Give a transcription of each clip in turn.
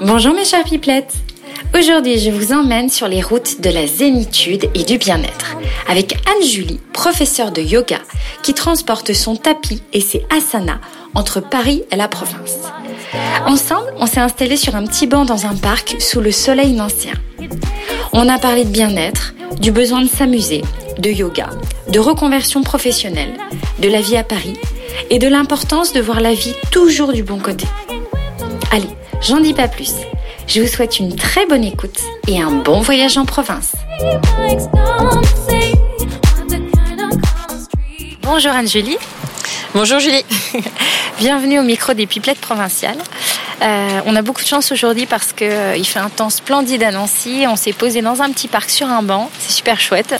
Bonjour mes chers pipelettes Aujourd'hui, je vous emmène sur les routes de la zénitude et du bien-être avec Anne-Julie, professeure de yoga, qui transporte son tapis et ses asanas entre Paris et la province. Ensemble, on s'est installé sur un petit banc dans un parc sous le soleil nancien. On a parlé de bien-être, du besoin de s'amuser, de yoga, de reconversion professionnelle, de la vie à Paris et de l'importance de voir la vie toujours du bon côté. Allez, j'en dis pas plus. Je vous souhaite une très bonne écoute et un bon voyage en province. Bonjour Anne-Julie. Bonjour Julie. Bienvenue au micro des Pipelettes provinciales. Euh, on a beaucoup de chance aujourd'hui parce qu'il euh, fait un temps splendide à Nancy. On s'est posé dans un petit parc sur un banc. C'est super chouette.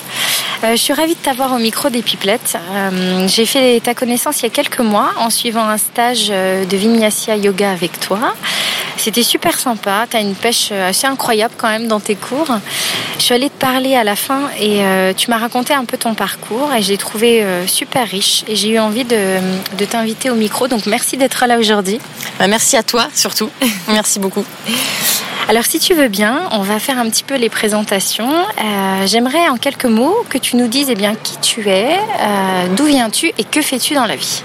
Euh, je suis ravie de t'avoir au micro des Pipelettes. J'ai fait ta connaissance il y a quelques mois en suivant un stage de Vinyasa Yoga avec toi. C'était super sympa. Tu as une pêche assez incroyable quand même dans tes cours. Je suis allée te parler à la fin et tu m'as raconté un peu ton parcours et j'ai trouvé super riche et j'ai eu envie de, de t'inviter au micro. Donc merci d'être là aujourd'hui. Bah, merci à toi surtout. Merci beaucoup. Alors si tu veux bien, on va faire un petit peu les présentations. Euh, j'aimerais en quelques mots que tu nous dises eh bien, qui tu es, euh, d'où viens-tu et que fais-tu dans la vie?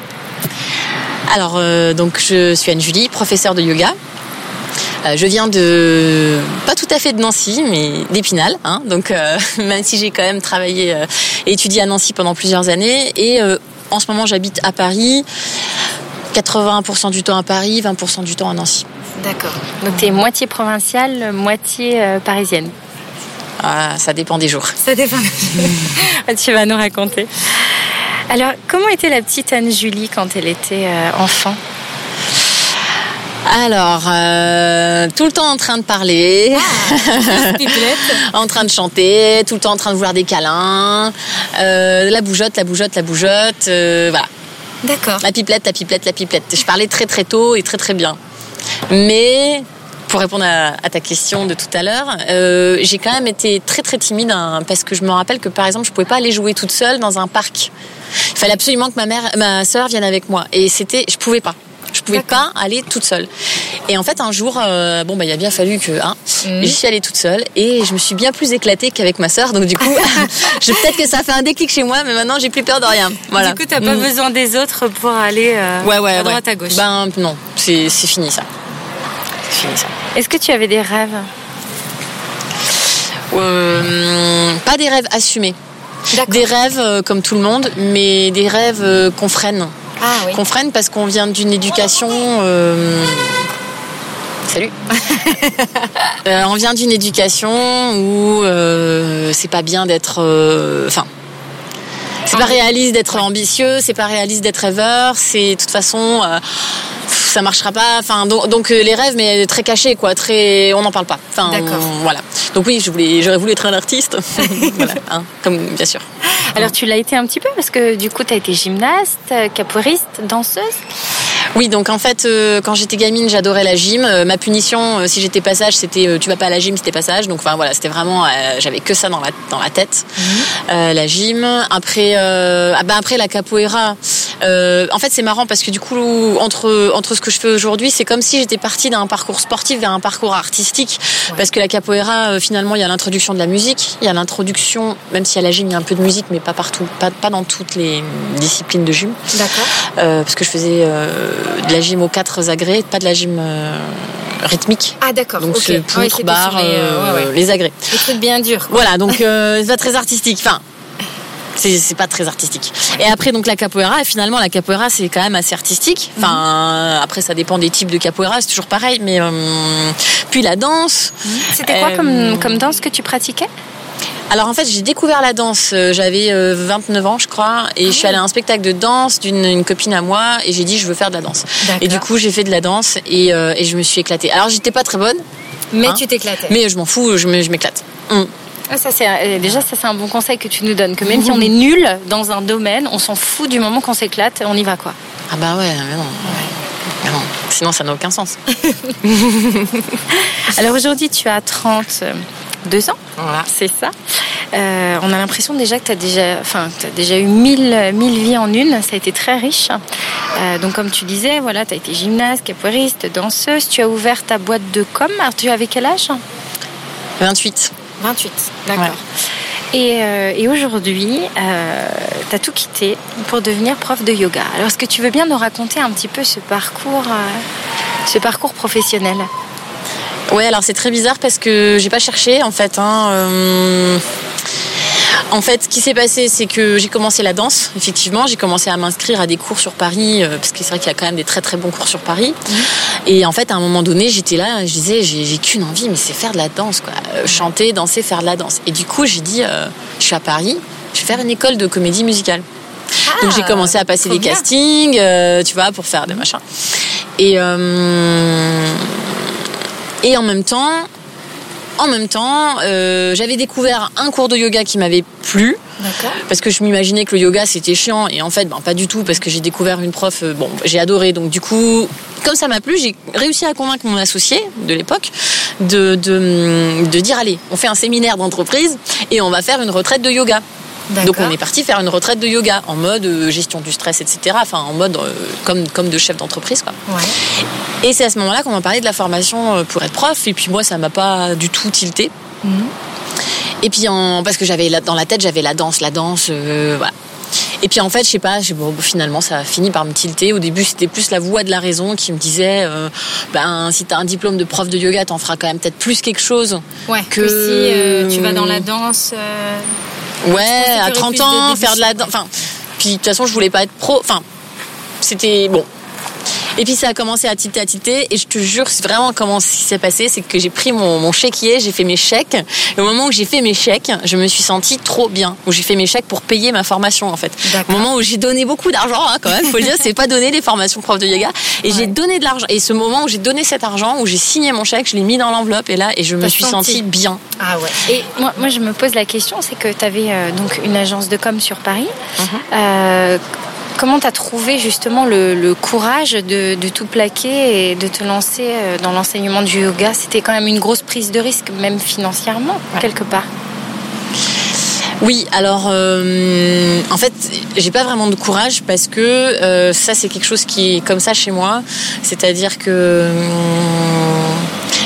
Alors euh, donc je suis Anne-Julie, professeure de yoga. Je viens de pas tout à fait de Nancy, mais d'Épinal. Hein. donc même si j'ai quand même travaillé et étudié à Nancy pendant plusieurs années, et en ce moment j'habite à Paris. 80% du temps à Paris, 20% du temps à Nancy. D'accord. Donc tu es moitié provinciale, moitié euh, parisienne. Ah, ça dépend des jours. Ça dépend. tu vas nous raconter. Alors, comment était la petite Anne-Julie quand elle était euh, enfant? Alors, euh, tout le temps en train de parler, ah, en train de chanter, tout le temps en train de vouloir des câlins, la bougeotte, la bougeotte, la bougeotte, voilà. D'accord. La pipelette, la pipelette, la pipelette. Je parlais très très tôt et très très bien. Mais pour répondre à, ta question de tout à l'heure, euh, j'ai quand même été très très timide hein, parce que je me rappelle que par exemple je pouvais pas aller jouer toute seule dans un parc. Il fallait absolument que ma mère, ma sœur vienne avec moi et c'était, je pouvais pas. Je pouvais pas aller toute seule. Et en fait, un jour, euh, bon, bah, il a bien fallu que, hein, mm. j'y suis allée toute seule et je me suis bien plus éclatée qu'avec ma sœur. Donc, du coup, je, peut-être que ça fait un déclic chez moi, mais maintenant, j'ai plus peur de rien. Voilà. Du coup, t'as pas mm. besoin des autres pour aller euh, ouais, ouais, à droite à gauche. Ben, non, c'est fini ça. C'est fini ça. Est-ce que tu avais des rêves? Euh, Pas des rêves assumés. Des rêves comme tout le monde, mais des rêves qu'on freine. Ah, qu'on freine parce qu'on vient d'une éducation. Euh, salut. Euh, on vient d'une éducation où euh, c'est pas bien d'être. Enfin. c'est pas réaliste d'être ambitieux, c'est pas réaliste d'être rêveur, c'est de toute façon ça marchera pas. Enfin, donc, les rêves, mais très cachés, quoi. Très, on n'en parle pas. Enfin, D'accord. voilà. Donc oui, je voulais, j'aurais voulu être un artiste. voilà, hein, comme bien sûr. Alors tu l'as été un petit peu parce que du coup tu as été gymnaste, capoeiriste, danseuse oui, donc en fait, euh, quand j'étais gamine, j'adorais la gym. Euh, ma punition, euh, si j'étais passage, c'était tu vas pas à la gym, c'était passage. Donc enfin voilà, c'était vraiment, j'avais que ça dans la dans la tête, mhm. la gym. Après, ah ben après la capoeira. en fait, c'est marrant parce que du coup, entre entre ce que je fais aujourd'hui, c'est comme si j'étais partie d'un parcours sportif vers un parcours artistique, parce que la capoeira, finalement, il y a l'introduction de la musique, il y a l'introduction, même si à la gym il y a un peu de musique, mais pas partout, pas pas dans toutes les disciplines de gym. D'accord. parce que je faisais de la gym aux quatre agrès, pas de la gym euh, rythmique. Ah d'accord. Donc c'est poutre, barre, les, euh, les agrès. Des trucs bien durs. Voilà, donc euh, c'est pas très artistique. Enfin, c'est pas très artistique. Et après donc la capoeira, et finalement la capoeira c'est quand même assez artistique. Enfin mhm. après ça dépend des types de capoeira, c'est toujours pareil. Mais puis la danse. C'était quoi comme, comme danse que tu pratiquais? Alors en fait, j'ai découvert la danse, euh, j'avais 29 euh, ans je crois, et je suis allée à un spectacle de danse d'une copine à moi, et j'ai dit je veux faire de la danse. Et du coup, j'ai fait de la danse, et, euh, et je me suis éclatée. Alors j'étais pas très bonne. Mais hein, tu t'éclatais. Mais je m'en fous, je m'éclate. Mm. Ah, ça, c'est, déjà, ça c'est un bon conseil que tu nous donnes, que même si on est nul dans un domaine, on s'en fout du moment qu'on s'éclate, on y va quoi. Ah bah ouais, mais non. Mais non. Sinon, ça n'a aucun sens. Alors aujourd'hui, tu as 32 ans, voilà. c'est ça. Euh, on a l'impression déjà que tu as déjà, enfin, as déjà eu mille, mille vies en une. Ça a été très riche. Euh, donc, comme tu disais, voilà, tu as été gymnaste, capoeiriste, danseuse. Tu as ouvert ta boîte de com. Alors, tu avais quel âge? 28. 28, d'accord. Et, euh, et aujourd'hui, euh, tu as tout quitté pour devenir prof de yoga. Alors, est-ce que tu veux bien nous raconter un petit peu ce parcours, euh, ce parcours professionnel? Ouais, alors c'est très bizarre parce que j'ai pas cherché en fait. Hein, euh, en fait, ce qui s'est passé, c'est que j'ai commencé la danse, effectivement. J'ai commencé à m'inscrire à des cours sur Paris, euh, parce que c'est vrai qu'il y a quand même des très très bons cours sur Paris. Et en fait, à un moment donné, j'étais là, je disais, j'ai qu'une envie, mais c'est faire de la danse, quoi. Euh, chanter, danser, faire de la danse. Et du coup, j'ai dit, euh, je suis à Paris, je vais faire une école de comédie musicale. Donc j'ai commencé à passer des bien. castings, euh, tu vois, pour faire des machins. Et euh, et en même temps, en même temps, euh, j'avais découvert un cours de yoga qui m'avait plu. D'accord. Parce que je m'imaginais que le yoga c'était chiant et en fait ben, pas du tout parce que j'ai découvert une prof euh, bon j'ai adoré donc du coup comme ça m'a plu j'ai réussi à convaincre mon associé de l'époque de, de, de dire allez on fait un séminaire d'entreprise et on va faire une retraite de yoga donc on est parti faire une retraite de yoga en mode euh, gestion du stress etc enfin en mode euh, comme, comme de chef d'entreprise quoi Ouais. et c'est à ce moment là qu'on m'a parlé de la formation euh, pour être prof et puis moi ça m'a pas du tout tilté Mhm. et puis en, parce que j'avais dans la tête j'avais la danse, la danse, euh, voilà. Et puis en fait, je sais pas, bon, finalement ça a fini par me tilter. Au début, c'était plus la voix de la raison qui me disait, euh, ben si t'as un diplôme de prof de yoga, t'en feras quand même peut-être plus quelque chose. Ouais. Que- Que, si euh, tu vas dans la danse. euh, Ouais, à aurait 30 plus de ans, faire de la danse. Enfin, puis de toute façon, je voulais pas être pro. Enfin, c'était bon. Et puis ça a commencé à tilter, à tilter. Et je te jure, c'est vraiment comment ce qui s'est passé, c'est que j'ai pris mon, mon chéquier, j'ai fait mes chèques. Et au moment où j'ai fait mes chèques, je me suis sentie trop bien. Où j'ai fait mes chèques pour payer ma formation en fait. Au moment où j'ai donné beaucoup d'argent, hein, quand même, faut le dire, c'est pas donner des formations prof de yoga. Et Ouais. j'ai donné de l'argent. Et ce moment où j'ai donné cet argent, où j'ai signé mon chèque, je l'ai mis dans l'enveloppe et là, et je me suis senti. sentie bien. Ah ouais. Et moi, moi, je me pose la question, c'est que tu avais donc une agence de com sur Paris. Mhm. Euh, comment tu as trouvé justement le, le courage de, de tout plaquer et de te lancer euh, dans l'enseignement du yoga? C'était quand même une grosse prise de risque, même financièrement, quelque part. Oui, alors euh, en fait, j'ai pas vraiment de courage parce que euh, ça c'est quelque chose qui est comme ça chez moi, c'est-à-dire que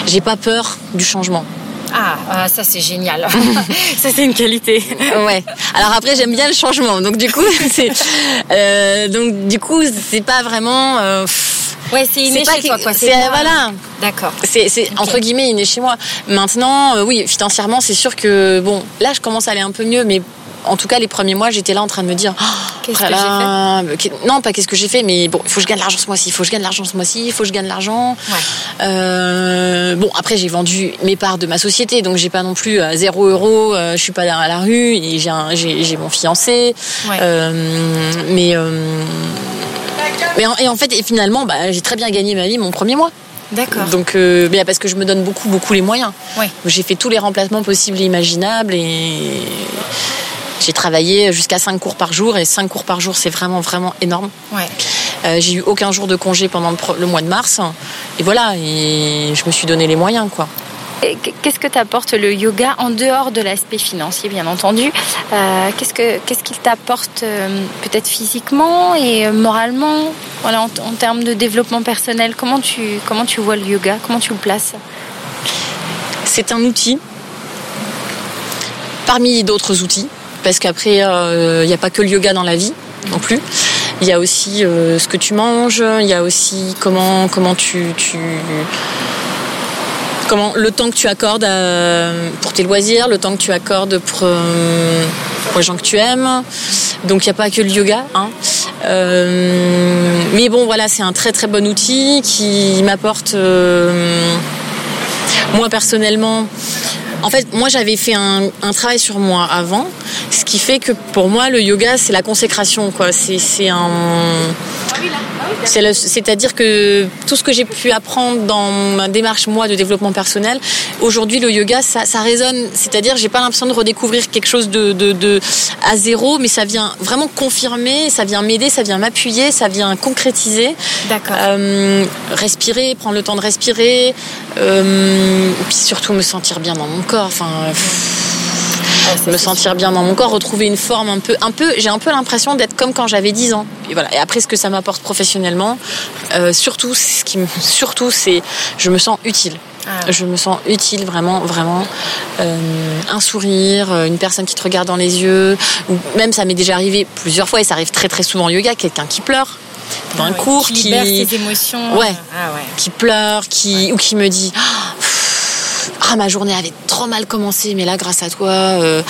j'ai pas peur du changement. Ah, ça c'est génial. ça c'est une qualité. Ouais. Alors après j'aime bien le changement, donc du coup c'est euh, donc du coup c'est pas vraiment euh, Ouais, c'est inné chez toi, quoi. c'est voilà. D'accord. C'est, entre guillemets inné chez moi. Maintenant, euh, oui, financièrement, c'est sûr que bon, là, je commence à aller un peu mieux, mais en tout cas, les premiers mois, j'étais là en train de me dire, oh, Qu'est-ce que euh, qu'est- non, pas qu'est-ce que j'ai fait, mais bon, il faut que je gagne l'argent ce mois-ci, il faut que je gagne l'argent ce mois-ci, il faut que je gagne l'argent. Ouais. Euh, bon, après, j'ai vendu mes parts de ma société, donc j'ai pas non plus à zéro euro, euh, je suis pas à la rue, et j'ai, un- j'ai, j'ai mon fiancé, Ouais. Euh, mais. euh, mais en- et en fait, et finalement, bah, j'ai très bien gagné ma vie mon premier mois. D'accord. Donc, euh, mais parce que je me donne beaucoup, beaucoup les moyens. Ouais. J'ai fait tous les remplacements possibles et imaginables et j'ai travaillé jusqu'à 5 cours par jour et 5 cours par jour, c'est vraiment, vraiment énorme. Ouais. Euh, j'ai eu aucun jour de congé pendant le, mois de mars et voilà, et je me suis donné les moyens, quoi. Qu'est-ce que t'apporte le yoga en dehors de l'aspect financier, bien entendu? Euh, Qu'est-ce que qu'est-ce qu'il t'apporte euh, peut-être physiquement et euh, moralement, voilà, en, en termes de développement personnel Comment tu comment tu vois le yoga? Comment tu le places? C'est un outil parmi d'autres outils, parce qu'après, il n'y a pas que le yoga dans la vie non plus. Il y a aussi euh, ce que tu manges, il y a aussi comment, comment tu, comment le temps que tu accordes à- pour tes loisirs, le temps que tu accordes pour, euh, les gens que tu aimes. Donc il n'y a pas que le yoga. hein. Euh, mais bon, voilà, c'est un très très bon outil qui m'apporte, euh, moi personnellement, en fait, moi j'avais fait un, travail sur moi avant, ce qui fait que pour moi le yoga c'est la consécration, quoi. C'est un le- C'est-à-dire que tout ce que j'ai pu apprendre dans ma démarche moi de développement personnel, aujourd'hui le yoga ça, ça résonne. C'est-à-dire j'ai pas l'impression de redécouvrir quelque chose de, de, de à zéro, mais ça vient vraiment confirmer, ça vient m'aider, ça vient m'appuyer, ça vient concrétiser. D'accord. Euh, respirer, prendre le temps de respirer, euh, et puis surtout me sentir bien dans mon corps. Enfin, pff, me sentir bien dans mon corps, retrouver une forme un peu, un peu. J'ai un peu l'impression d'être comme quand j'avais 10 ans. Et voilà. Et après, ce que ça m'apporte professionnellement, euh, surtout, ce qui, me, surtout, c'est, je me sens utile. Ah. Je me sens utile, vraiment, vraiment. Euh, un sourire, euh, une personne qui te regarde dans les yeux, ou même ça m'est déjà arrivé plusieurs fois et ça arrive très très souvent au yoga, quelqu'un qui pleure dans ah un cours, qui, libère ses émotions, ouais, ah ouais. qui pleure, qui ou qui me dit ah ma journée avait trop mal commencé, mais là grâce à toi, euh...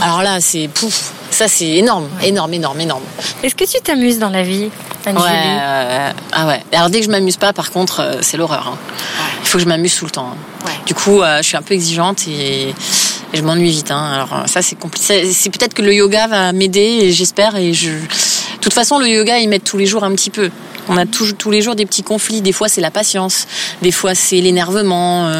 alors là c'est pouf, ça c'est énorme, énorme, énorme, énorme. Est-ce que tu t'amuses dans la vie Ouais, euh, ah ouais. Alors dès que je m'amuse pas, par contre, euh, c'est l'horreur. Hein. Il faut que je m'amuse tout le temps. Hein. Du coup, euh, je suis un peu exigeante et, je m'ennuie vite. Hein. Alors ça, c'est compliqué. C'est peut-être que le yoga va m'aider, j'espère. Et je, de toute façon, le yoga, il m'aide tous les jours un petit peu. On a tous, tous les jours des petits conflits. Des fois, c'est la patience. Des fois, c'est l'énervement.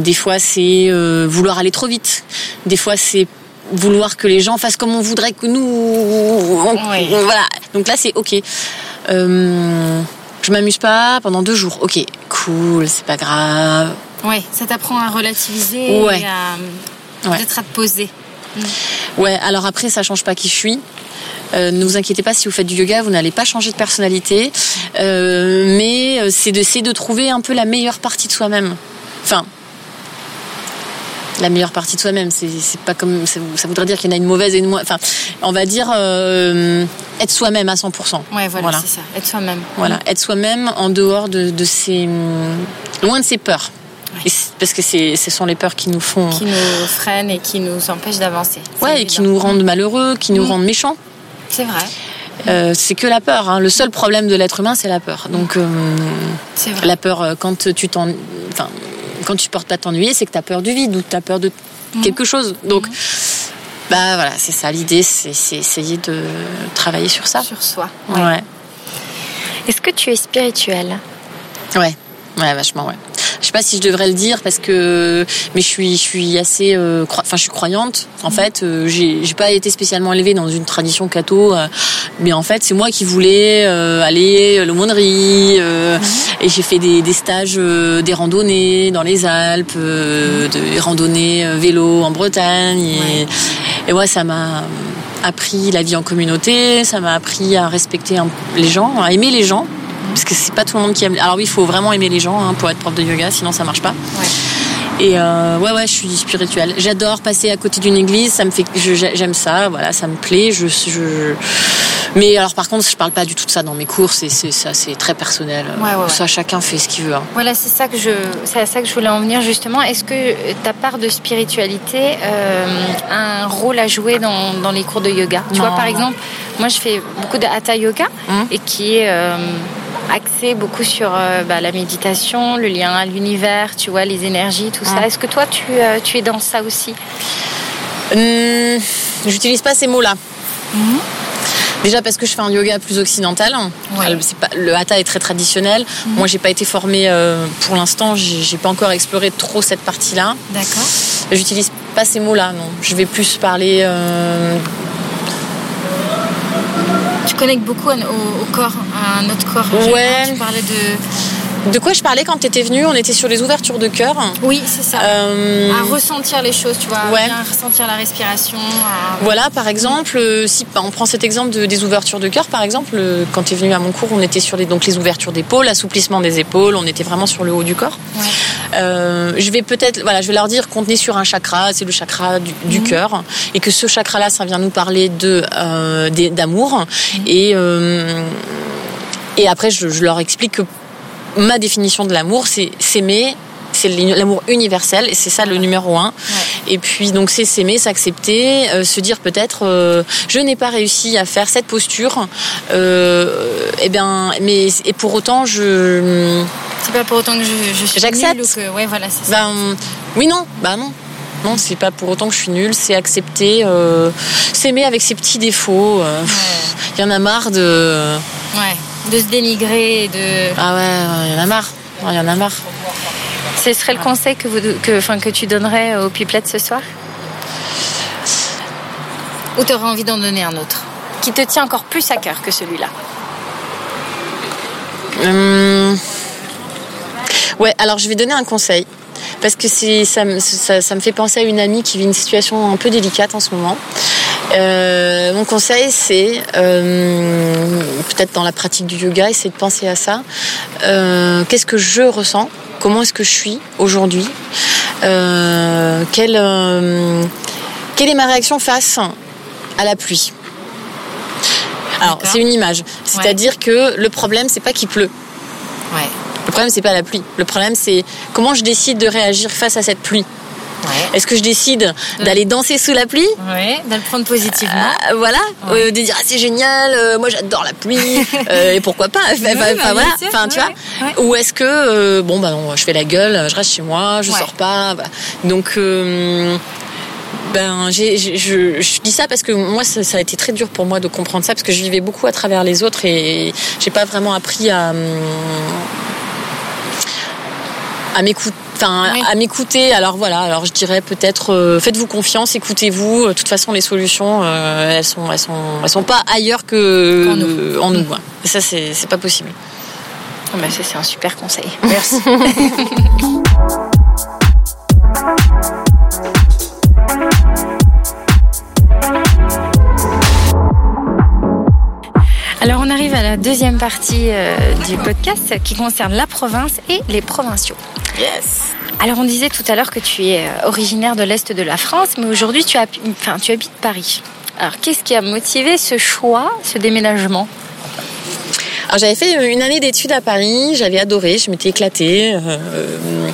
des fois, c'est vouloir aller trop vite. Des fois, c'est vouloir que les gens fassent comme on voudrait que nous. Voilà. Donc là, c'est ok. Euh, je m'amuse pas pendant deux jours. Ok, cool, c'est pas grave. Ouais, ça t'apprend à relativiser et à peut-être à te poser. Mm. Ouais, alors après, ça change pas qui je suis. Euh, ne vous inquiétez pas si vous faites du yoga, vous n'allez pas changer de personnalité, euh, mais c'est d'essayer de trouver un peu la meilleure partie de soi-même. Enfin, la meilleure partie de soi-même. C'est pas comme ça, voudrait dire qu'il y en a une mauvaise et une moins. Enfin, on va dire euh, être soi-même à 100%. Ouais, voilà, c'est ça. Être soi-même. Voilà, être soi-même en dehors de, de ses loin de ses peurs. Parce que ce sont les peurs qui nous font. Qui nous freinent et qui nous empêchent d'avancer. Ouais, et qui nous rendent malheureux, qui nous rendent méchants. C'est vrai. Euh, c'est que la peur. Hein. Le seul problème de l'être humain, c'est la peur. Donc, euh, la peur, quand tu t'en. Enfin, quand tu portes pas t'ennuyer, c'est que tu as peur du vide ou tu as peur de mhm. quelque chose. Donc, mhm. bah voilà, c'est ça. L'idée, c'est essayer de travailler sur ça. Sur soi. Ouais. Est-ce que tu es spirituel? Ouais, ouais, vachement, ouais. Je sais pas si je devrais le dire parce que, mais je suis, je suis assez, euh, enfin, je suis croyante. En mhm. fait, euh, j'ai, j'ai pas été spécialement élevée dans une tradition catho, euh, mais en fait, c'est moi qui voulais aller à l'aumônerie mhm. et j'ai fait des, des stages, des randonnées dans les Alpes, des randonnées vélo en Bretagne et, et ouais, ça m'a appris la vie en communauté, ça m'a appris à respecter les gens, à aimer les gens parce que c'est pas tout le monde qui aime. Alors oui, il faut vraiment aimer les gens hein, pour être prof de yoga, sinon ça marche pas. Et euh, ouais, ouais, je suis spirituelle. J'adore passer à côté d'une église. Ça me fait, j'aime ça. Voilà, ça me plaît. Je, je, mais alors, par contre, je parle pas du tout de ça dans mes cours. C'est, ça, c'est très personnel. Ça, chacun fait ce qu'il veut. Hein. Voilà, c'est ça que je, c'est à ça que je voulais en venir justement. Est-ce que ta part de spiritualité euh, a un rôle à jouer dans, dans les cours de yoga? Tu vois, par exemple, moi, je fais beaucoup de hatha yoga hum. et qui est euh, axé beaucoup sur euh, bah, la méditation, le lien à l'univers, tu vois, les énergies, tout ça. Est-ce que toi, tu, euh, tu, es dans ça aussi? Hum, J'utilise pas ces mots-là. Mhm. Déjà parce que je fais un yoga plus occidental. le hatha est très traditionnel. Mhm. Moi, j'ai pas été formée euh, pour l'instant. J'ai pas encore exploré trop cette partie-là. D'accord. J'utilise pas ces mots-là, non. Je vais plus parler tu connectes beaucoup au, corps, à notre corps. Ouais. Tu parlais de de quoi je parlais quand tu étais venue? On était sur les ouvertures de cœur. Oui, c'est ça. Euh, à ressentir les choses, tu vois, à bien ressentir la respiration. Voilà, par exemple, euh, si bah, on prend cet exemple de, des ouvertures de cœur, par exemple, euh, quand tu es venue à mon cours, on était sur les, donc les ouvertures d'épaules, l'assouplissement des épaules, on était vraiment sur le haut du corps. je vais peut-être, voilà, je vais leur dire qu'on est sur un chakra, c'est le chakra du, mhm. cœur, et que ce chakra-là, ça vient nous parler de d'amour, mhm. et et après, je, je leur explique que ma définition de l'amour, c'est s'aimer, c'est l'amour universel et c'est ça le numéro un. Et puis donc c'est s'aimer, s'accepter, euh, se dire peut-être euh, je n'ai pas réussi à faire cette posture. Euh, et eh bien, mais et pour autant je. C'est pas pour autant que je, je j'accepte. Ouais, voilà, c'est ça. Ben, oui non, bah non. Non, c'est pas pour autant que je suis nulle, c'est accepter, s'aimer avec ses petits défauts. Il y en a marre de. Ouais de se dénigrer de... Ah ouais, il y en a marre. Il y en a marre. Ce serait le conseil que, vous, que, enfin, que tu donnerais aux pipelettes ce soir? Ou tu aurais envie d'en donner un autre? Qui te tient encore plus à cœur que celui-là? Hum. Ouais, alors je vais donner un conseil. parce que ça, ça me fait penser à une amie qui vit une situation un peu délicate en ce moment. Euh, mon conseil, c'est euh, peut-être dans la pratique du yoga, essayer de penser à ça. Euh, Qu'est-ce que je ressens? Comment est-ce que je suis aujourd'hui? Quelle, quelle est ma réaction face à la pluie? Alors, c'est une image. C'est-à-dire que le problème, c'est pas qu'il pleut. Ouais. Le problème, c'est pas la pluie. Le problème, c'est comment je décide de réagir face à cette pluie. Ouais. Est-ce que je décide d'aller danser sous la pluie Ouais, de le prendre positivement. Euh, voilà, Ouais. Euh, de dire ah, c'est génial, euh, moi j'adore la pluie, euh, et pourquoi pas, enfin, bah, voilà, sûr, enfin tu vois, ou est-ce que bon bah non, je fais la gueule, je reste chez moi, je sors pas, donc ben j'ai, je, je dis ça parce que moi ça, ça a été très dur pour moi de comprendre ça parce que je vivais beaucoup à travers les autres et j'ai pas vraiment appris à hum, à m'écouter enfin Oui. à m'écouter alors voilà alors je dirais peut-être euh, faites-vous confiance écoutez-vous Euh, de toute façon les solutions euh, elles sont elles sont elles sont pas ailleurs que nous. en nous. Et ça c'est c'est pas possible Oh, bah, c'est un super conseil. Merci. Alors on arrive à la deuxième partie euh, du podcast qui concerne la province et les provinciaux. yes Alors on disait tout à l'heure que tu es euh, originaire de l'Est de la France, mais aujourd'hui tu, enfin, tu habites Paris. Alors qu'est-ce qui a motivé ce choix, ce déménagement? Alors j'avais fait une année d'études à Paris, j'avais adoré, je m'étais éclatée. euh,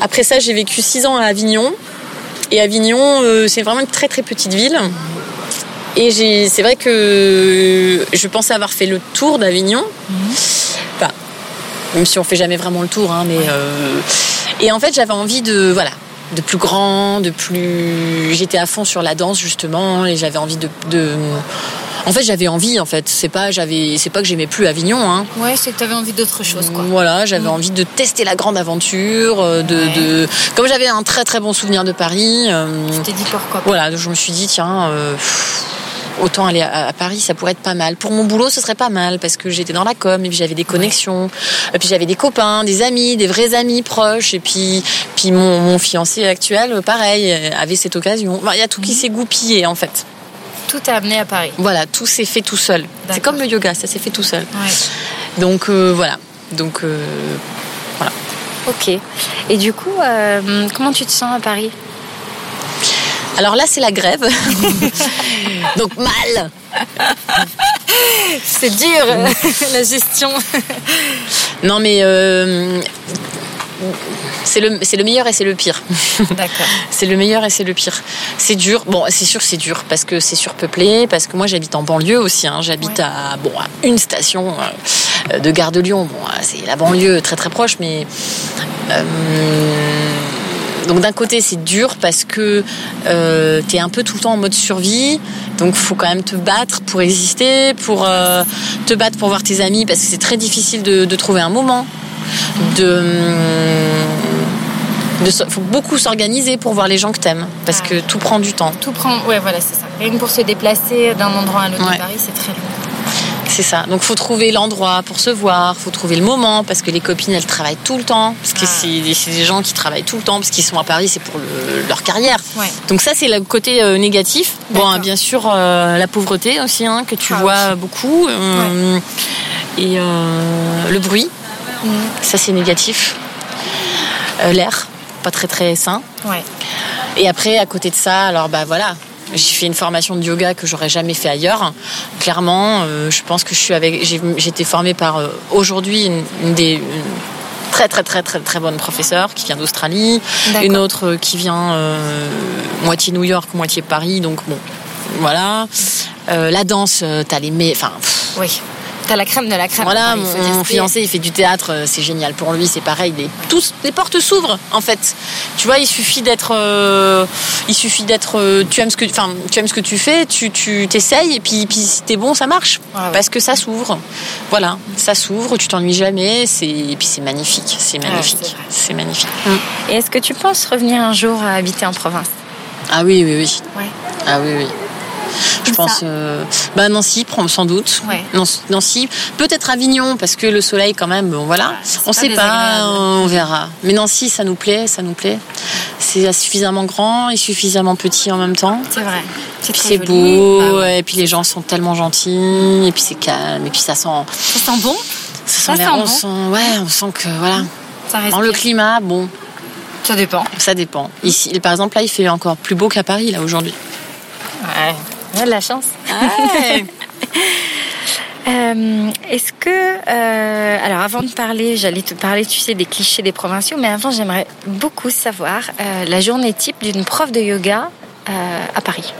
après ça, j'ai vécu six ans à Avignon. Et Avignon, euh, c'est vraiment une très très petite ville. Et c'est vrai que je pensais avoir fait le tour d'Avignon. Enfin, même si on fait jamais vraiment le tour, hein, mais euh, et en fait j'avais envie de voilà de plus grand, de plus. J'étais à fond sur la danse justement et j'avais envie de, de... En fait, j'avais envie. En fait, c'est pas j'avais, c'est pas que j'aimais plus Avignon. Hein. Ouais, c'est que tu avais envie d'autre chose, Voilà, j'avais envie de tester la grande aventure. euh, De, Ouais. de... Comme j'avais un très très bon souvenir de Paris. euh, Tu t'es dit pourquoi voilà, donc je me suis dit tiens. euh, Autant aller à à Paris, ça pourrait être pas mal. Pour mon boulot, ce serait pas mal parce que j'étais dans la com et puis j'avais des connexions, et puis j'avais des copains, des amis, des vrais amis proches, et puis puis mon, mon fiancé actuel, pareil, euh, avait cette occasion. Enfin, Il y a tout qui s'est goupillé en fait. Tout t'a amené à Paris. Voilà, tout s'est fait tout seul. C'est comme le yoga, ça s'est fait tout seul. Ouais. Donc euh, voilà. Donc euh, Ok. Et du coup, euh, comment tu te sens à Paris? Alors là, c'est la grève. Donc mal. C'est dur, la gestion. Non mais euh, c'est le meilleur et c'est le pire. D'accord. C'est le meilleur et c'est le pire. C'est dur. Bon, c'est sûr, c'est dur parce que c'est surpeuplé, parce que moi j'habite en banlieue aussi. hein. J'habite Ouais. à bon à une station euh, de Gare de Lyon. Bon, c'est la banlieue très très proche, mais euh, donc d'un côté c'est dur parce que euh, t'es un peu tout le temps en mode survie. Donc faut quand même te battre pour exister, pour euh, te battre pour voir tes amis parce que c'est très difficile de, de trouver un moment. De de so- faut beaucoup s'organiser pour voir les gens que t'aimes parce Ah. que tout prend du temps. Tout prend. Ouais, voilà, c'est ça. Rien pour se déplacer d'un endroit à l'autre Ouais. de Paris, c'est très long. C'est ça. Donc faut trouver l'endroit pour se voir, faut trouver le moment parce que les copines elles travaillent tout le temps parce que Ah. c'est des gens qui travaillent tout le temps parce qu'ils sont à Paris, c'est pour le- leur carrière. Ouais. Donc ça c'est le côté euh, négatif. Bon, hein, bien sûr euh, la pauvreté aussi hein, que tu Ah vois beaucoup euh, et le bruit. Mm. Ça c'est négatif. L'air pas très très sain. Ouais. Et après, à côté de ça, alors bah voilà, j'ai fait une formation de yoga que j'aurais jamais fait ailleurs. Clairement, euh, je pense que je suis avec. J'ai été formée par euh, aujourd'hui une, une des une très très très très très bonne professeure qui vient d'Australie, une autre euh, qui vient euh, moitié New York, moitié Paris. Donc bon, voilà. La danse, t'as les mais, enfin. Oui. T'as la crème de la crème. voilà, mon, fiancé, il fait du théâtre, euh, c'est génial pour lui, c'est pareil. Les, tous, les portes s'ouvrent, en fait. Tu vois, il suffit d'être, euh, il suffit d'être, euh, tu aimes ce que, enfin, tu aimes ce que tu fais, tu, tu t'essayes et puis, puis si t'es bon, ça marche, ouais. parce que ça s'ouvre. Voilà, ça s'ouvre, tu t'ennuies jamais, c'est, et puis c'est magnifique, c'est Ouais, magnifique, c'est magnifique. Et est-ce que tu penses revenir un jour à habiter en province? Ah oui, oui, oui. Ouais. Ah oui, oui. Je pense, euh, bah Nancy, sans doute. Nancy, peut-être Avignon parce que le soleil quand même, bon voilà. on sait pas, on verra. Mais Nancy, ça nous plaît, ça nous plaît. C'est suffisamment grand et suffisamment petit en même temps. C'est vrai. C'est beau, ah et puis les gens sont tellement gentils, et puis c'est calme, et puis ça sent. Ça sent bon. Ça, sent, bon. sent, ouais, on sent que voilà. Dans le climat, bon. Ça dépend. Ça dépend. Ici, par exemple, là, il fait encore plus beau qu'à Paris là aujourd'hui. Ouais. On a de la chance. Euh, est-ce que, euh, alors avant de parler, j'allais te parler, tu sais, des clichés des provinciaux, mais avant, j'aimerais beaucoup savoir euh, la journée type d'une prof de yoga à Paris.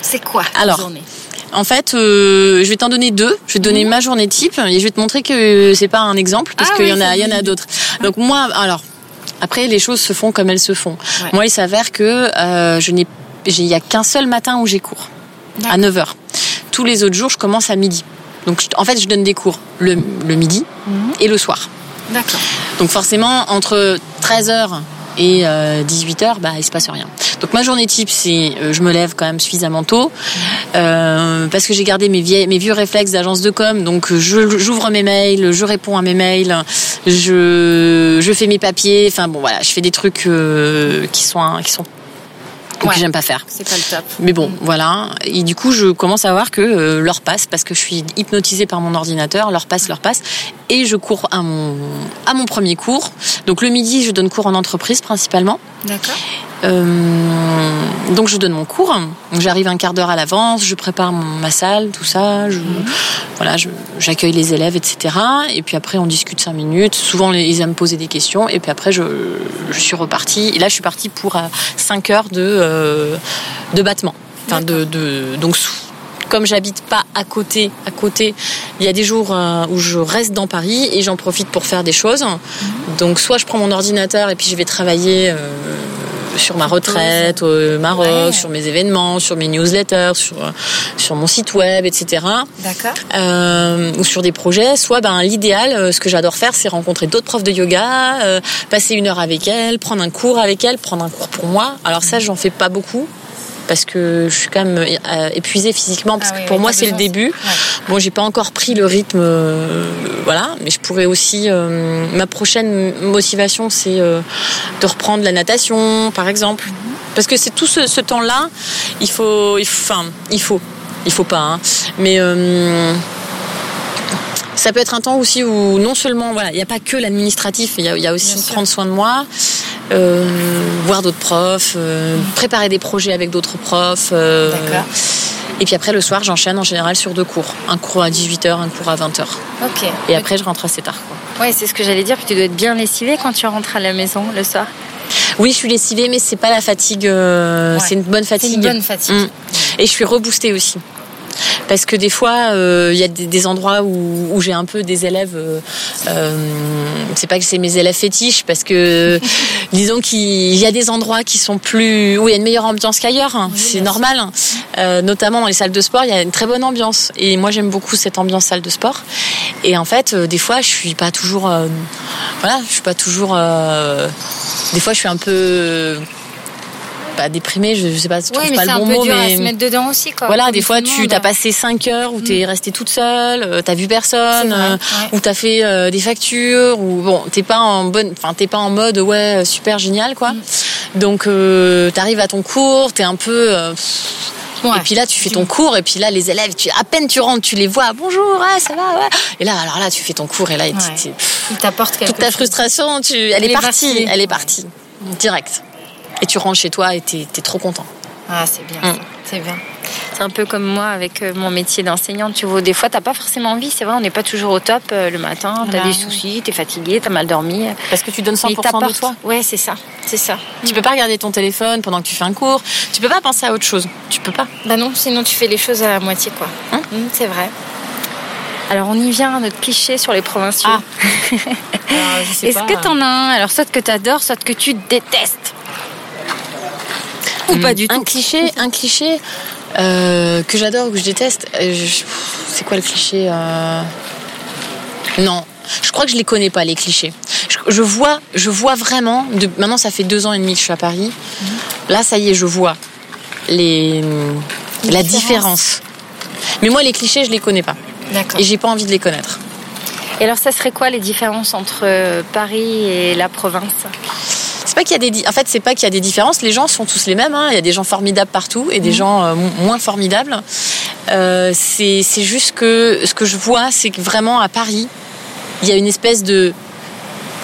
C'est quoi alors, journée? en fait, je vais t'en donner deux. Je vais te donner mhm. ma journée type et je vais te montrer que c'est pas un exemple parce ah qu'il y en a, il y en a d'autres. Donc moi, alors après les choses se font comme elles se font. Moi, il s'avère que je n'ai, il y a qu'un seul matin où j'ai cours à 9h. Tous les autres jours, je commence à midi. Donc en fait, je donne des cours le, midi mhm. et le soir. D'accord. Donc forcément, entre 13h et 18h, euh, bah, il se passe rien. Donc ma journée type, c'est euh, je me lève quand même suffisamment tôt euh, parce que j'ai gardé mes, vieilles, mes vieux réflexes d'agence de com. Donc j'ouvre mes mails, je réponds à mes mails, je, je fais mes papiers. Enfin bon voilà, je fais des trucs qui sont qui sont que j'aime pas faire. C'est pas le top. Mais bon, voilà. Et du coup, je commence à voir que euh, l'heure passe parce que je suis hypnotisée par mon ordinateur. L'heure passe, l'heure passe, et je cours à mon à mon premier cours. Donc le midi, je donne cours en entreprise principalement. D'accord. Euh, donc je donne mon cours. J'arrive un quart d'heure à l'avance, je prépare ma salle, tout ça. Je, mhm. Voilà, j'accueille les élèves, etc. Et puis après, on discute cinq minutes. Souvent, ils aiment poser des questions. Et puis après, je, je suis repartie. Et là, je suis partie pour 5 euh, heures de, euh, de battement. Enfin, de, de, donc comme j'habite pas à côté, à côté, il y a des jours où je reste dans Paris et j'en profite pour faire des choses. Donc soit je prends mon ordinateur et puis je vais travailler sur ma retraite au Maroc, sur mes événements, sur mes newsletters, sur, sur mon site web, etc. D'accord. Euh, ou sur des projets. Soit, ben, l'idéal, euh, ce que j'adore faire, c'est rencontrer d'autres profs de yoga, euh, passer une heure avec elles, prendre un cours avec elles, prendre un cours pour moi. Alors ça, j'en fais pas beaucoup parce que je suis quand même euh, épuisée physiquement parce ah que pour moi c'est le début. Bon, j'ai pas encore pris le rythme, euh, voilà, mais je pourrais aussi. Euh, ma prochaine motivation, c'est de reprendre la natation, par exemple, mhm. parce que c'est tout ce, temps-là. Il faut, enfin, il faut, il faut pas, hein, mais ça peut être un temps aussi où non seulement voilà, il n'y a pas que l'administratif, il y, a aussi prendre soin de moi, euh, voir d'autres profs, euh, préparer des projets avec d'autres profs. Euh, et puis après le soir, j'enchaîne en général sur deux cours, un cours à 18h, un cours à 20h. Ok. Et après, je rentre assez tard. Quoi. Ouais, c'est ce que j'allais dire. Puis tu dois être bien lessivé quand tu rentres à la maison le soir. Oui, je suis lessivée, mais c'est pas la fatigue. C'est une bonne fatigue. C'est une bonne fatigue. Mm. Et je suis reboostée aussi parce que des fois euh, il y a des, endroits où, j'ai un peu des élèves euh, euh, c'est pas que c'est mes élèves fétiches parce que disons qu'il y a des endroits qui sont plus où il y a une meilleure ambiance qu'ailleurs hein. c'est normal hein. notamment dans les salles de sport il y a une très bonne ambiance et moi j'aime beaucoup cette ambiance salle de sport et en fait des fois je suis pas toujours voilà je suis pas toujours des fois je suis un peu pas déprimé, je, sais pas, je trouve pas le bon mot, mais se mettre dedans aussi quoi. Voilà, des fois tu as passé 5 heures où tu es mm. resté toute seule, euh, t'as vu personne, euh, ou t'as fait euh, des factures, ou bon, t'es pas en bonne, enfin t'es pas en mode ouais super génial quoi. Mm. Donc t'arrives à ton cours, t'es un peu et puis là, tu fais ton cours, et puis là, les élèves, tu, à peine tu rentres, tu les vois, bonjour, ah, ça va, ouais. Et là, alors là, tu fais ton cours, et là, ouais. il t'apporte Toute ta frustration, tu, elle, est partie, elle est partie, direct et tu rentres chez toi et tu es, trop content. Ah, c'est bien, mm. c'est bien. C'est un peu comme moi avec euh, mon métier d'enseignante. Tu vois, des fois, t'as pas forcément envie. C'est vrai, on n'est pas toujours au top euh, le matin. T'as as des soucis, t'es fatigué, t'as mal dormi. Parce que tu donnes 100% de toi. Ouais, c'est ça, c'est ça. Tu peux pas regarder ton téléphone pendant que tu fais un cours. Tu peux pas penser à autre chose. Tu peux pas. Bah non, sinon tu fais les choses à la moitié, quoi. Hein mm, c'est vrai. Alors on y vient à notre cliché sur les provinciaux. Ah. Est-ce que t'en as un? Alors soit que t'adores, soit que tu détestes ou pas du tout Un cliché, un cliché euh, que j'adore ou que je déteste. Euh, c'est quoi le cliché euh? Non, je crois que je les connais pas les clichés. Je, vois, je vois vraiment. maintenant, ça fait deux ans et demi que je suis à Paris. Mhm. Là, ça y est, je vois les la différence. Mais moi, les clichés, je les connais pas. D'accord. Et j'ai pas envie de les connaître. Et alors, ça serait quoi les différences entre Paris et la province? C'est pas qu'il y a des, en fait, c'est pas qu'il y a des différences. Les gens sont tous les mêmes. hein. Il y a des gens formidables partout et des gens euh, moins formidables. Euh, c'est, c'est juste que ce que je vois, c'est que vraiment à Paris, il y a une espèce de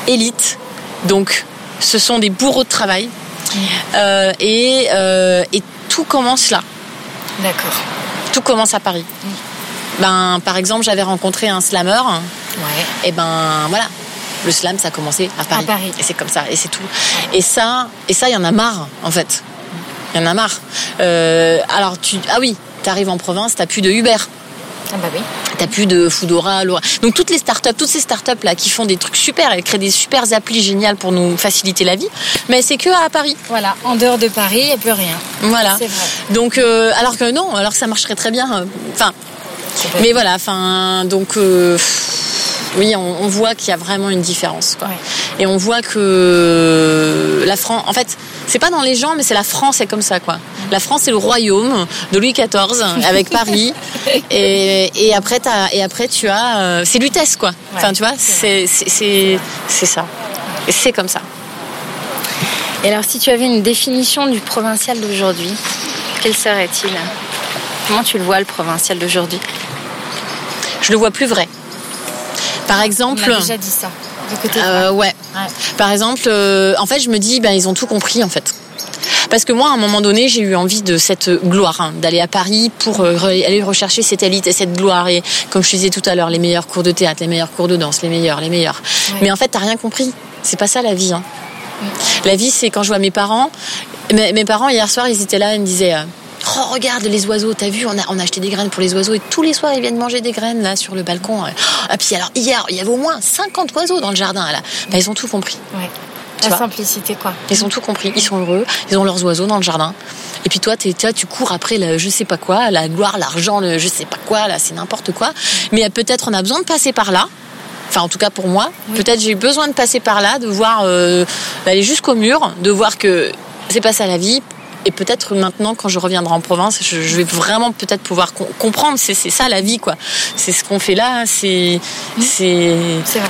élite. Donc, ce sont des bourreaux de travail. Euh, et, et tout commence là. D'accord. Tout commence à Paris. Ben, par exemple, j'avais rencontré un slammer. Ouais. Et ben voilà, le slam ça a commencé à Paris. Paris. Et c'est comme ça, et c'est tout. Et ça, et ça, il y en a marre en fait. Il y en a marre. Euh, alors tu, ah oui, t'arrives en province, t'as plus de Uber. Ah bah oui. T'as plus de Foodora, Laura. Donc toutes les startups, toutes ces startups là qui font des trucs super, elles créent des super applis géniales pour nous faciliter la vie, mais c'est que à Paris. Voilà, en dehors de Paris, il n'y a plus rien. Voilà. C'est vrai. Donc euh, alors que non, alors que ça marcherait très bien. euh, Enfin, mais voilà, enfin, donc euh, oui, on, on voit qu'il y a vraiment une différence, quoi. Ouais. Et on voit que la France, en fait, c'est pas dans les gens, mais c'est la France, c'est comme ça, quoi. La France, c'est le royaume de Louis XIV avec Paris, et, et après, t'as, et après, tu as, euh, c'est Lutèce, quoi. Enfin, tu vois, c'est ça. Et c'est comme ça. Et alors, si tu avais une définition du provincial d'aujourd'hui, quel serait-il? Comment tu le vois, le provincial d'aujourd'hui? Je le vois plus vrai. Par exemple. dit ça. Du côté Euh, ouais. Ouais. Par exemple, euh, en fait, je me dis, ben, ils ont tout compris, en fait. Parce que moi, à un moment donné, j'ai eu envie de cette gloire, hein, d'aller à Paris pour euh, aller rechercher cette élite et cette gloire. Et comme je disais tout à l'heure, les meilleurs cours de théâtre, les meilleurs cours de danse, les meilleurs, les meilleurs. Ouais. Mais en fait, t'as rien compris. C'est pas ça la vie. hein. La vie, c'est quand je vois mes parents. Mes, mes parents, hier soir, ils étaient là, ils me disaient. Euh, Oh, regarde les oiseaux, t'as vu, on a, on a acheté des graines pour les oiseaux et tous les soirs ils viennent manger des graines là sur le balcon. Ah, puis alors hier, il y avait au moins 50 oiseaux dans le jardin là. Bah, ils ont tout compris. Ouais. Tu La vois. simplicité, quoi. Ils ont tout compris, ils sont heureux, ils ont leurs oiseaux dans le jardin. Et puis toi, tu cours après le je sais pas quoi, la gloire, l'argent, le je sais pas quoi, là, c'est n'importe quoi. Mais euh, peut-être on a besoin de passer par là. Enfin, en tout cas pour moi, peut-être j'ai eu besoin de passer par là, de voir, euh, d'aller jusqu'au mur, de voir que c'est pas ça la vie. Et peut-être maintenant, quand je reviendrai en province, je, je vais vraiment peut-être pouvoir com- comprendre. C'est, ça la vie, quoi. C'est ce qu'on fait là. C'est, c'est, vrai.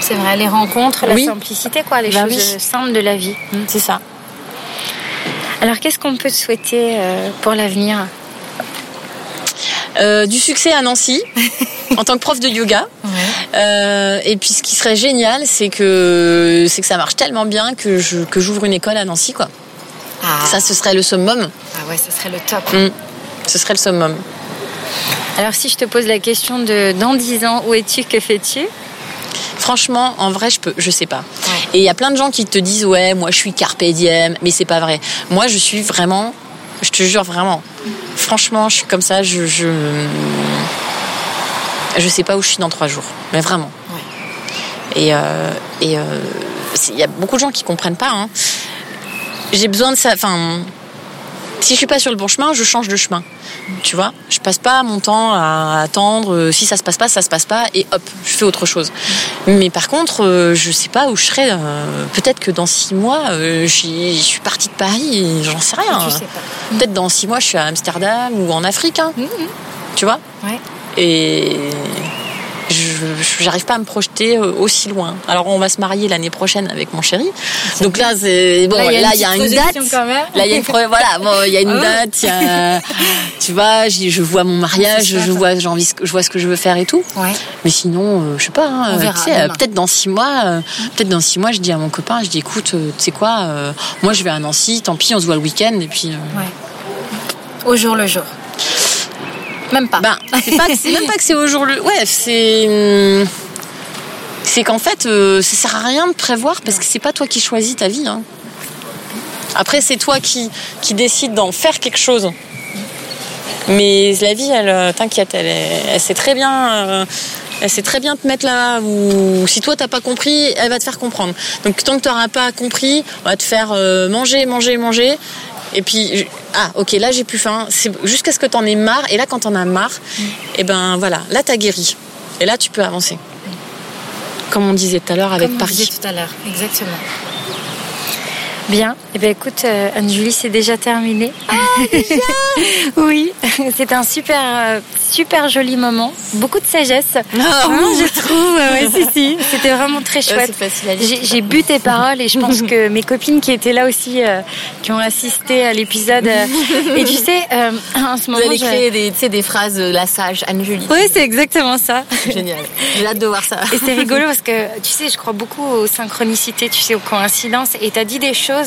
C'est vrai, les rencontres, la Oui. simplicité, quoi, les Bah choses oui. simples de la vie. c'est ça. Alors, qu'est-ce qu'on peut te souhaiter euh, pour l'avenir? Euh, du succès à Nancy en tant que prof de yoga. Euh, et puis ce qui serait génial, c'est que c'est que ça marche tellement bien que je que j'ouvre une école à Nancy quoi. Ah, Ça ce serait le summum. ah ouais, ce serait le top. Mm. Ce serait le summum. Alors, si je te pose la question de dans 10 ans, où es-tu, que fais-tu? Franchement, en vrai, je peux, je sais pas. Ouais. Et il y a plein de gens qui te disent ouais, moi je suis carpe diem, mais c'est pas vrai. Moi, je suis vraiment, je te jure vraiment. Franchement, je suis comme ça. Je je je sais pas où je suis dans trois jours, mais vraiment. Et euh, et euh, c'est- il y a beaucoup de gens qui comprennent pas. hein. J'ai besoin de ça. Enfin, si je suis pas sur le bon chemin, je change de chemin. Tu vois, je passe pas mon temps à attendre. euh, Si ça se passe pas, ça se passe pas, et hop, je fais autre chose. Mais par contre, euh, je sais pas où je serai. euh, Peut-être que dans six mois, je suis partie de Paris, j'en sais rien. Tu sais pas. Peut-être dans six mois, je suis à Amsterdam ou en Afrique. hein. Tu vois Ouais. Et je j'arrive pas à me projeter euh, aussi loin. Alors on va se marier l'année prochaine avec mon chéri. Donc là c'est bon Là, il y a une date. Là il y a une voilà, bon il y a une Ah. date, tu vois, je vois mon mariage, je vois j'ai envie ce que- je vois ce que je veux faire et tout. Mais sinon euh, je sais pas hein, peut-être dans six mois euh, peut-être dans six mois je dis à mon copain, je dis écoute, tu sais quoi moi je vais à Nancy, tant pis, on se voit le week-end et puis Ouais. Au jour le jour. Même pas. Ben, c'est pas, même pas que c'est au jour le. Ouais, c'est. C'est qu'en fait, euh, ça sert à rien de prévoir parce que c'est pas toi qui choisis ta vie. hein. Après, c'est toi qui, qui décide d'en faire quelque chose. Mais la vie, elle, euh, t'inquiète, elle, elle sait très bien. euh, elle sait très bien te mettre là où si toi t'as pas compris, elle va te faire comprendre. Donc tant que t'auras pas compris, on va te faire euh, manger, manger, manger. Et puis ah ok là j'ai plus faim. C'est jusqu'à ce que t'en aies marre. Et là quand t'en as marre, et ben voilà, là t'as guéri. Et là tu peux avancer. Comme on disait tout à l'heure avec Comme on Paris. disait tout à l'heure, exactement. Bien. Eh ben écoute, euh, Anne-Julie, c'est déjà terminé. Ah, déjà oui, c'était un super, euh, super joli moment. Beaucoup de sagesse. Ah, je trouve. Ouais, si, si. C'était vraiment très chouette. J'ai bu tes paroles et je pense que mes copines qui étaient là aussi, euh, qui ont assisté à l'épisode. et tu sais, en ce moment. Vous allez créer des, des phrases la sage Anne-Julie. Oui, c'est exactement ça. Génial. J'ai hâte de voir ça. Et c'est rigolo parce que tu sais, je crois beaucoup aux synchronicités, tu sais, aux coïncidences. Et tu as dit des choses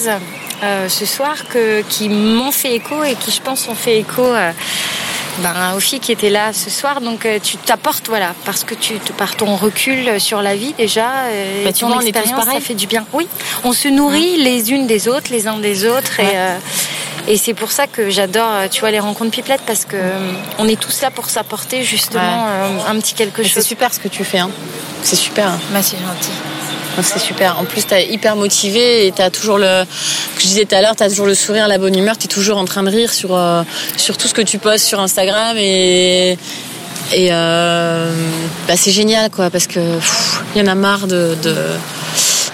euh, ce soir que, qui m'ont fait écho et qui, je pense, ont fait écho. Euh, ben, aux filles qui étaient là ce soir. Donc euh, tu t'apportes, voilà, parce que tu par ton recul sur la vie déjà, et bah, ton expérience, ça fait du bien. Oui, on se nourrit les unes des autres, les uns des autres, et, et c'est pour ça que j'adore, tu vois, les rencontres pipelettes parce que on est tous là pour s'apporter justement un petit quelque chose. C'est super ce que tu fais, hein. C'est super. Bah, c'est gentil. C'est super. En plus, t'es hyper motivé et t'as toujours le, que je disais tout à l'heure, t'as toujours le sourire, la bonne humeur. T'es toujours en train de rire sur euh, sur tout ce que tu postes sur Instagram et et euh, bah, c'est génial quoi parce que il y en a marre de, de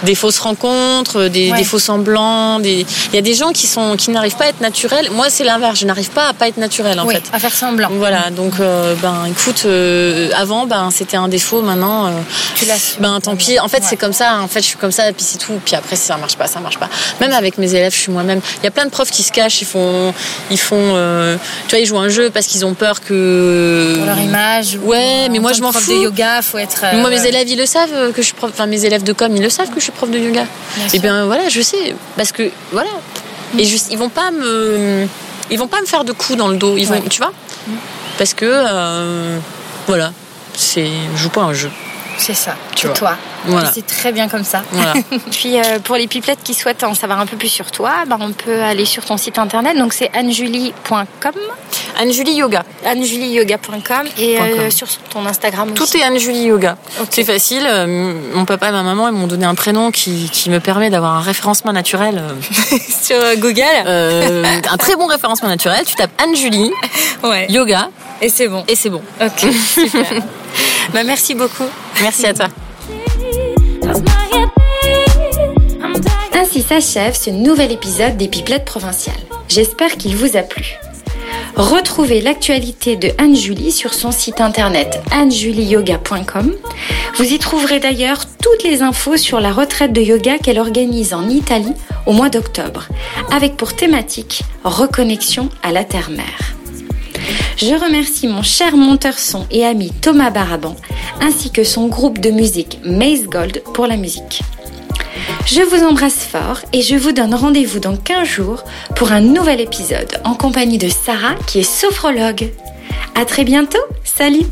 des fausses rencontres, des, des faux semblants. Des... Il y a des gens qui sont qui n'arrivent pas à être naturels. Moi, c'est l'inverse. Je n'arrive pas à pas être naturel en oui, fait. À faire semblant. Voilà. Donc, euh, ben, écoute, euh, avant, ben, c'était un défaut. Maintenant, euh, tu. Ben, tant pis. En fait, c'est comme ça. En fait, je suis comme ça. Puis c'est tout. Puis après, ça marche pas, ça marche pas. Même avec mes élèves, je suis moi-même. Il y a plein de profs qui se cachent. Ils font, ils font. tu vois, ils jouent un jeu parce qu'ils ont peur que. Pour leur image. Ouais, mais moi, je m'en fous. de yoga, faut être. moi, mes élèves, ils le savent que je suis prof. Enfin, mes élèves de com, ils le savent que je suis prof de yoga. et eh bien voilà, je sais, parce que voilà. Et juste, ils vont pas me, ils vont pas me faire de coups dans le dos. Ils vont, tu vois, parce que euh, voilà, c'est, je joue pas un jeu. C'est ça, c'est toi. C'est très bien comme ça. Puis euh, pour les pipelettes qui souhaitent en savoir un peu plus sur toi, bah, on peut aller sur ton site internet. Donc c'est annejulie.com. Annejulie Yoga. Annejulie-yoga.com et euh, sur ton Instagram Tout est Annejulie Yoga. C'est facile. Euh, mon papa et ma maman ils m'ont donné un prénom qui, qui me permet d'avoir un référencement naturel sur Google. un très bon référencement naturel. Tu tapes Anne-Julie ouais. Yoga. Et c'est bon. Et c'est bon. Ok, super. Bah, merci beaucoup. Merci à toi. Ainsi s'achève ce nouvel épisode des Pipelettes provinciales. J'espère qu'il vous a plu. Retrouvez l'actualité de Anne-Julie sur son site internet annejulieyoga.com. Vous y trouverez d'ailleurs toutes les infos sur la retraite de yoga qu'elle organise en Italie au mois d'octobre, avec pour thématique Reconnexion à la terre-mère. Je remercie mon cher monteur son et ami Thomas Baraban, ainsi que son groupe de musique Maze Gold pour la musique. Je vous embrasse fort et je vous donne rendez-vous dans 15 jours pour un nouvel épisode en compagnie de Sarah qui est sophrologue. À très bientôt, salut